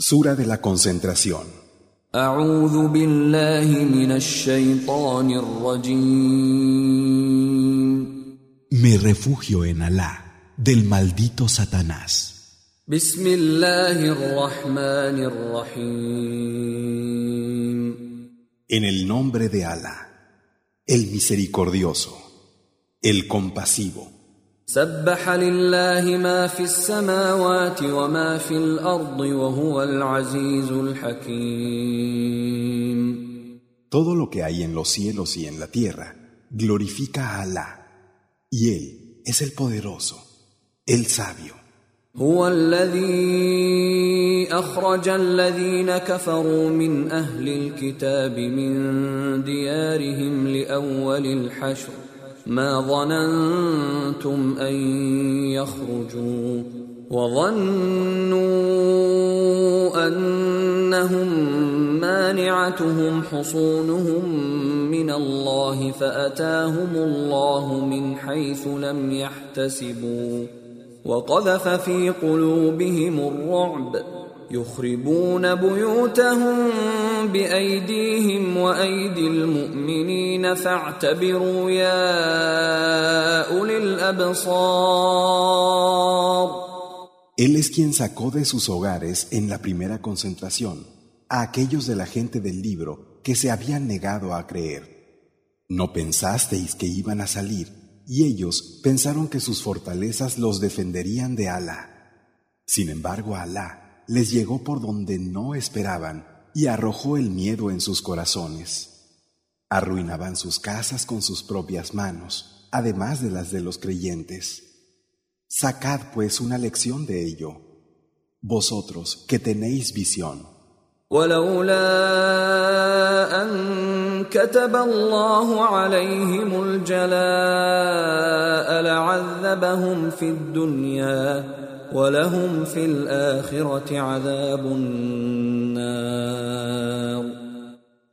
Sura de la concentración. Me refugio en Alá del maldito Satanás. En el nombre de Alá, el misericordioso, el compasivo. سبح لله ما في السماوات وما في الأرض وهو العزيز الحكيم Todo lo que hay en los cielos y en la tierra glorifica a Alá, y Él es el poderoso, el sabio. هو الذي أخرج الذين كفروا من أهل الكتاب من ديارهم لأول الحشر ما ظننتم أن يخرجوا وظنوا أنهم مانعتهم حصونهم من الله فأتاهم الله من حيث لم يحتسبوا وقذف في قلوبهم الرعب يخربون بيوتهم بايديهم وايدي المؤمنين فاعتبروا يا اولي الابصار Él es quien sacó de sus hogares en la primera concentración a aquellos de la gente del libro que se habían negado a creer. No pensasteis que iban a salir y ellos pensaron que sus fortalezas los defenderían de Alá. Sin embargo, Alá les llegó por donde no esperaban y arrojó el miedo en sus corazones. Arruinaban sus casas con sus propias manos, además de las de los creyentes. Sacad pues una lección de ello, vosotros que tenéis visión. ولولا ان كتب الله عليهم الجلاء لعذبهم في الدنيا ولهم في الاخره عذاب النار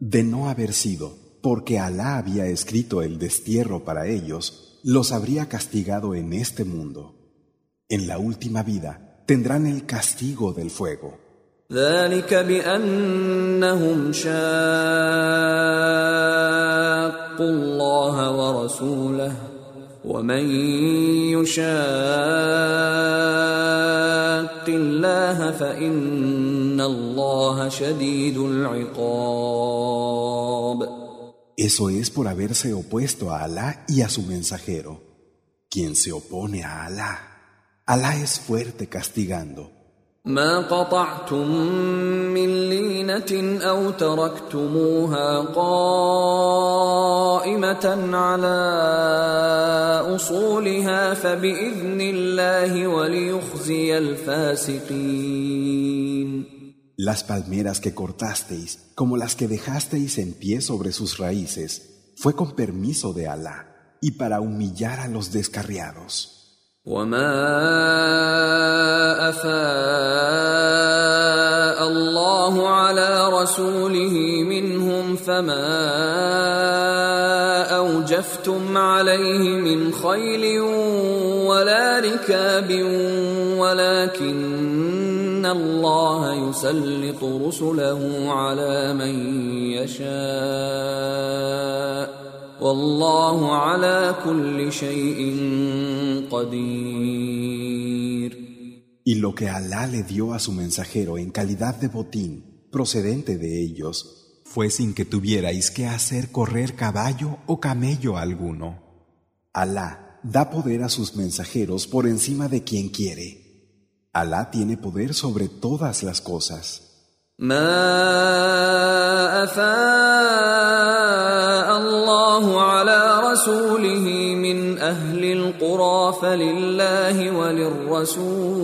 De no haber sido, porque Alá había escrito el destierro para ellos, los habría castigado en este mundo. En la última vida tendrán el castigo del fuego. ذلك بانهم شاقوا الله ورسوله ومن يشاق الله فان الله شديد العقاب Eso es por haberse opuesto a Alá y a su mensajero. Quien se opone a Alá, Alá es fuerte castigando. ما قطعتم من لينة أو تركتموها قائمة على أصولها فبإذن الله وليخزي الفاسقين Las palmeras que cortasteis, como las que dejasteis en pie sobre sus raíces, fue con permiso de Alá y para humillar a los descarriados. وما أفاء الله على رسوله منهم فما أوجفتم عليه من خيل ولا ركاب ولكن الله يسلط رسله على من يشاء والله على كل شيء قدير Y lo que Alá le dio a su mensajero en calidad de botín procedente de ellos fue sin que tuvierais que hacer correr caballo o camello alguno. Alá da poder a sus mensajeros por encima de quien quiere. Alá tiene poder sobre todas las cosas. ما أفاء الله على رسوله من أهل القرى فلله وللرسول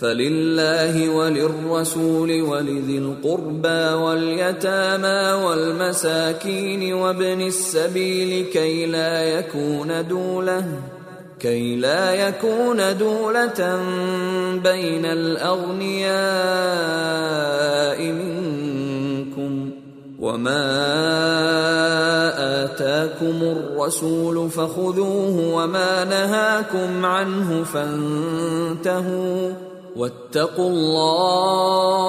فلله وللرسول ولذي القربى واليتامى والمساكين وابن السبيل كي لا يكون دوله كي لا يكون دولة بين الأغنياء منكم وما آتاكم الرسول فخذوه وما نهاكم عنه فانتهوا واتقوا الله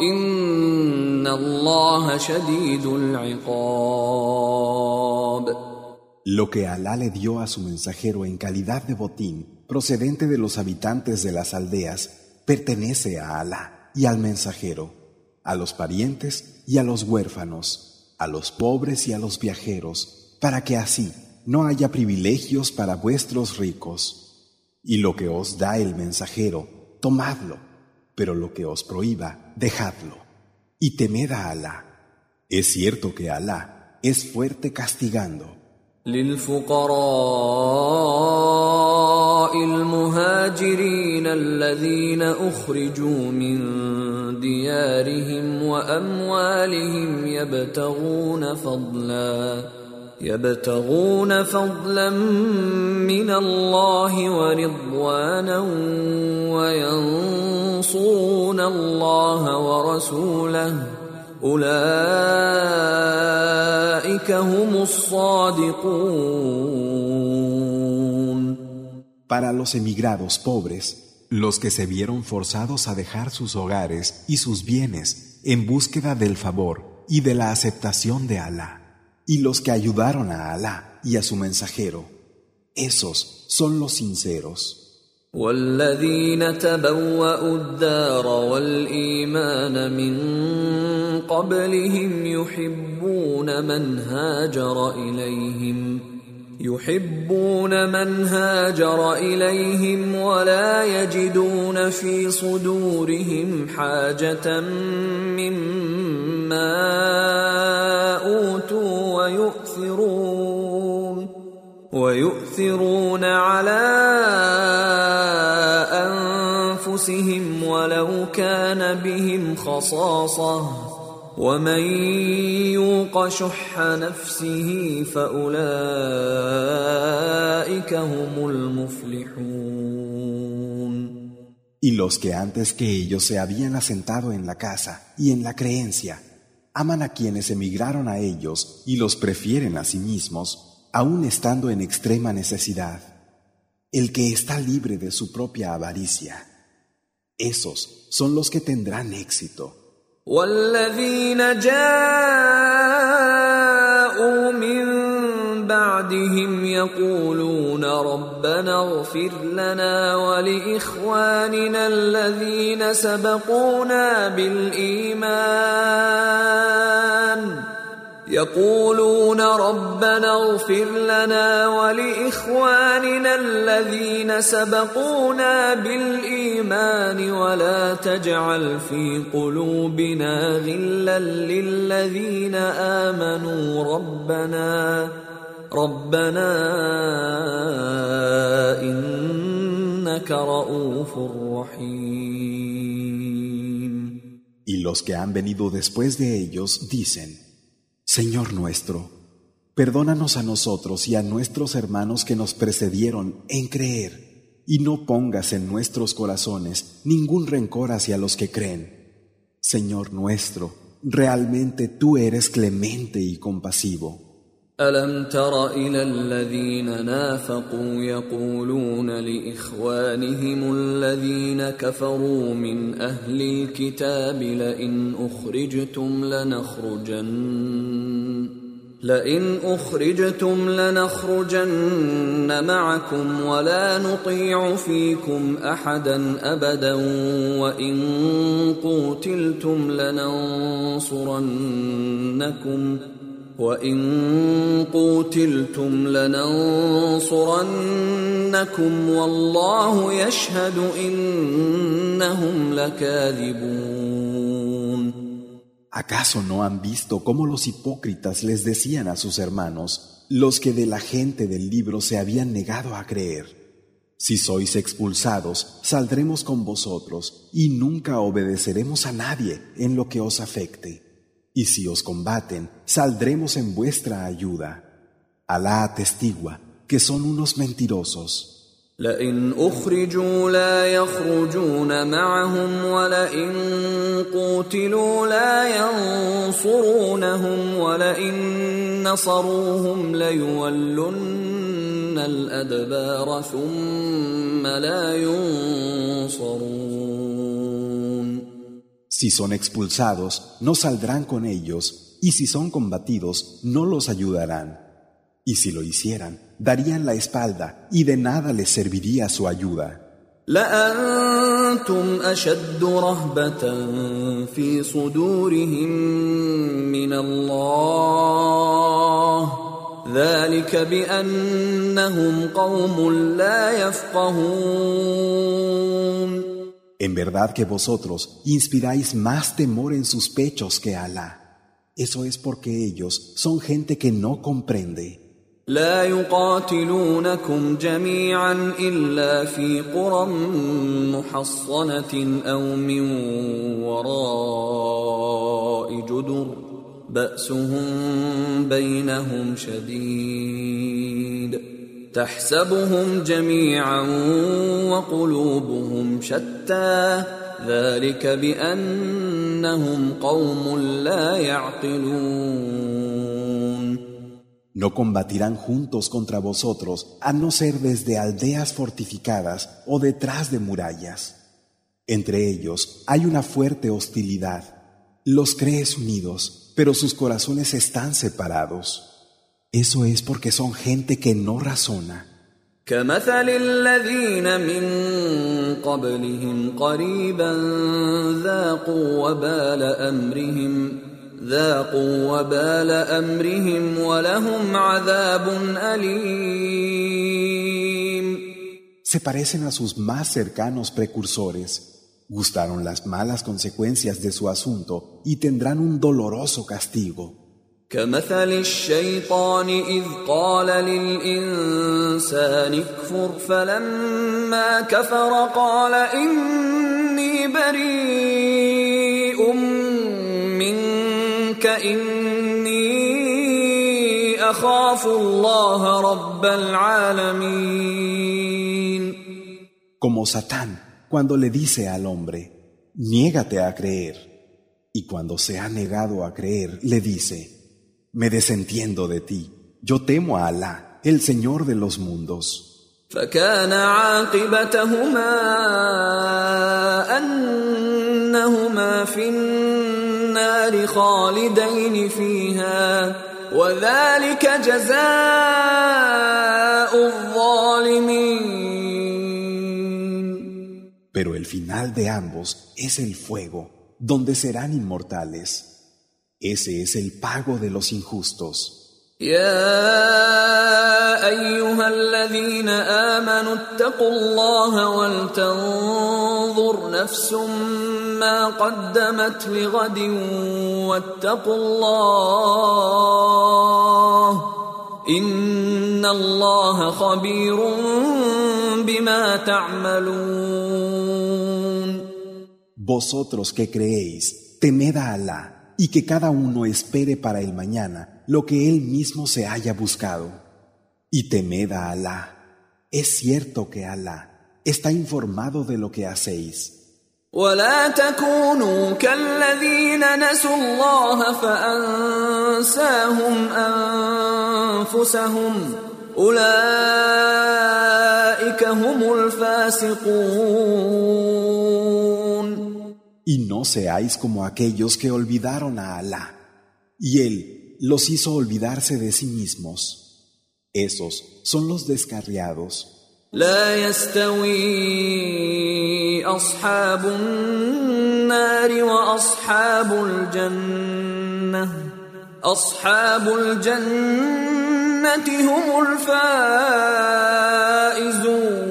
إن الله شديد العقاب Lo que Alá le dio a su mensajero en calidad de botín, procedente de los habitantes de las aldeas, pertenece a Alá y al mensajero, a los parientes y a los huérfanos, a los pobres y a los viajeros, para que así no haya privilegios para vuestros ricos. Y lo que os da el mensajero, tomadlo, pero lo que os prohíba, dejadlo. Y temed a Alá. Es cierto que Alá es fuerte castigando. للفقراء المهاجرين الذين أخرجوا من ديارهم وأموالهم يبتغون فضلا يبتغون فضلا من الله ورضوانا وينصرون الله ورسوله. Para los emigrados pobres, los que se vieron forzados a dejar sus hogares y sus bienes en búsqueda del favor y de la aceptación de Alá, y los que ayudaron a Alá y a su mensajero, esos son los sinceros. والذين تبوأوا الدار والإيمان من قبلهم يحبون من هاجر إليهم يحبون من هاجر إليهم ولا يجدون في صدورهم حاجة مما أوتوا ويؤثرون ويؤثرون على أنفسهم ولو كان بهم خصاصة ومن يوق شح نفسه فأولئك هم المفلحون Y los que antes que ellos se habían asentado en la casa y en la creencia, aman a quienes emigraron a ellos y los prefieren a sí mismos, aun estando en extrema necesidad, el que está libre de su propia avaricia. Esos son los que tendrán éxito. والذين جاءوا من بعدهم يقولون ربنا اغفر لنا ولإخواننا الذين سبقونا بالإيمان يقولون ربنا اغفر لنا ولإخواننا الذين سبقونا بالإيمان ولا تجعل في قلوبنا غلا للذين آمنوا ربنا ربنا إنك رؤوف رحيم. Y los que han venido después de ellos dicen Señor nuestro, perdónanos a nosotros y a nuestros hermanos que nos precedieron en creer, y no pongas en nuestros corazones ningún rencor hacia los que creen. Señor nuestro, realmente tú eres clemente y compasivo. ألم تر إلى الذين نافقوا يقولون لإخوانهم الذين كفروا من أهل الكتاب لئن أخرجتم لنخرجن لئن أخرجتم لنخرجن معكم ولا نطيع فيكم أحدا أبدا وإن قوتلتم لننصرنكم ۖ وإن قوتلتم لننصرنكم والله يشهد إنهم لكاذبون ¿Acaso no han visto cómo los hipócritas les decían a sus hermanos, los que de la gente del libro se habían negado a creer? Si sois expulsados, saldremos con vosotros y nunca obedeceremos a nadie en lo que os afecte. Y si os combaten, saldremos en vuestra ayuda. Alá atestigua que son unos mentirosos. لئن أخرجوا لا يخرجون معهم ولئن قوتلوا لا ينصرونهم ولئن نصروهم ليولن الأدبار ثم لا ينصرون Si son expulsados, no saldrán con ellos, y si son combatidos, no los ayudarán. Y si lo hicieran, darían la espalda, y de nada les serviría su ayuda. لأنتم أشد رهبة في صدورهم من الله ذلك بأنهم قوم لا يفقهون En verdad que vosotros inspiráis más temor en sus pechos que Alá. Eso es porque ellos son gente que no comprende. لا يقاتلونكم جميعا الا في قرى محصنه او من وراء جدر باسهم بينهم شديد تحسبهم جميعا وقلوبهم شتى ذلك بانهم قوم لا يعقلون No combatirán juntos contra vosotros, a no ser desde aldeas fortificadas o detrás de murallas. Entre ellos hay una fuerte hostilidad. Los crees unidos, pero sus corazones están separados. Eso es porque son gente que no razona. Se parecen a sus más cercanos precursores. Gustaron las malas consecuencias de su asunto y tendrán un doloroso castigo. كمثل الشيطان إذ قال للإنسان اكفر فلما كفر قال إني بريء منك إني أخاف الله رب العالمين Como Satán, cuando le dice al hombre, niégate a creer. Y cuando se ha negado a creer, le dice, me desentiendo de ti. Yo temo a Alá, el Señor de los mundos. فكان عاقبتهما أنهما في النار خالدين فيها وذلك جزاء الظالمين Pero el final de ambos es el fuego, donde serán inmortales. Ese es el pago de los injustos. يا ايها الذين امنوا اتقوا الله ولتنظر نفس ما قدمت لغد واتقوا الله ان الله خبير بما تعملون Vosotros que creéis, temed a Alá y que cada uno espere para el mañana lo que él mismo se haya buscado. Y temed a Alá. Es cierto que Alá está informado de lo que hacéis. Y no seáis como aquellos que olvidaron a Alá, y Él los hizo olvidarse de sí mismos. Esos son los descarriados. لا يستوي أصحاب النار وأصحاب الجنة أصحاب الجنة هم الفائزون No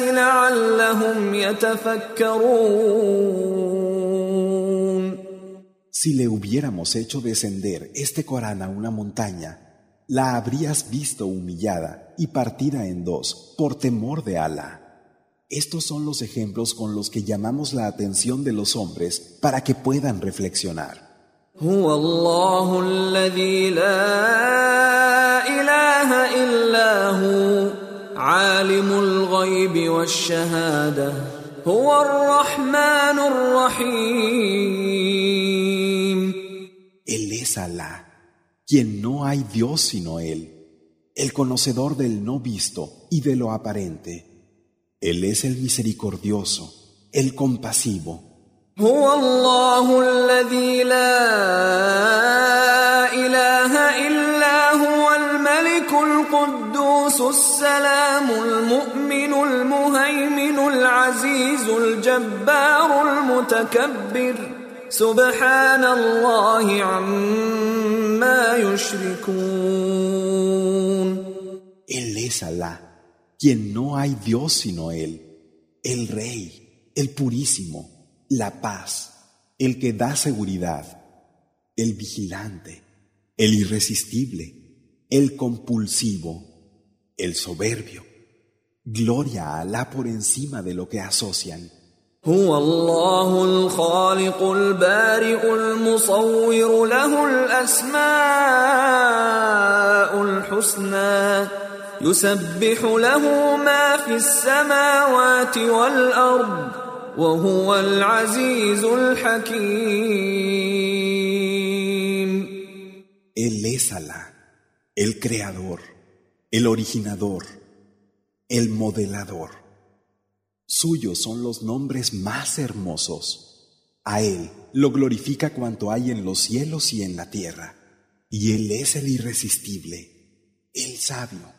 لعلهم يتفكرون Si le hubiéramos hecho descender este Corán a una montaña, la habrías visto humillada y partida en dos por temor de Alá. Estos son los ejemplos con los que llamamos la atención de los hombres para que puedan reflexionar. هو الله الذي لا اله الا هو عالم الغيب والشهاده هو الرحمن الرحيم Él es Alá, quien no hay Dios sino Él, el conocedor del no visto y de lo aparente. Él es el misericordioso, el compasivo. هو الله الذي لا اله الا الجبار المتكبر سبحان الله عما يشركون Él es Alá, quien no hay Dios sino Él, el Rey, el Purísimo, la paz, el que da seguridad, el vigilante, el irresistible, el compulsivo, el soberbio. Gloria a Alá por encima de lo que asocian. هو الله الخالق البارئ المصور له الأسماء الحسنى يسبح له ما في السماوات والأرض وهو العزيز الحكيم Él es Alá, el creador, el originador, el modelador. Suyos son los nombres más hermosos. A Él lo glorifica cuanto hay en los cielos y en la tierra. Y Él es el irresistible, el sabio.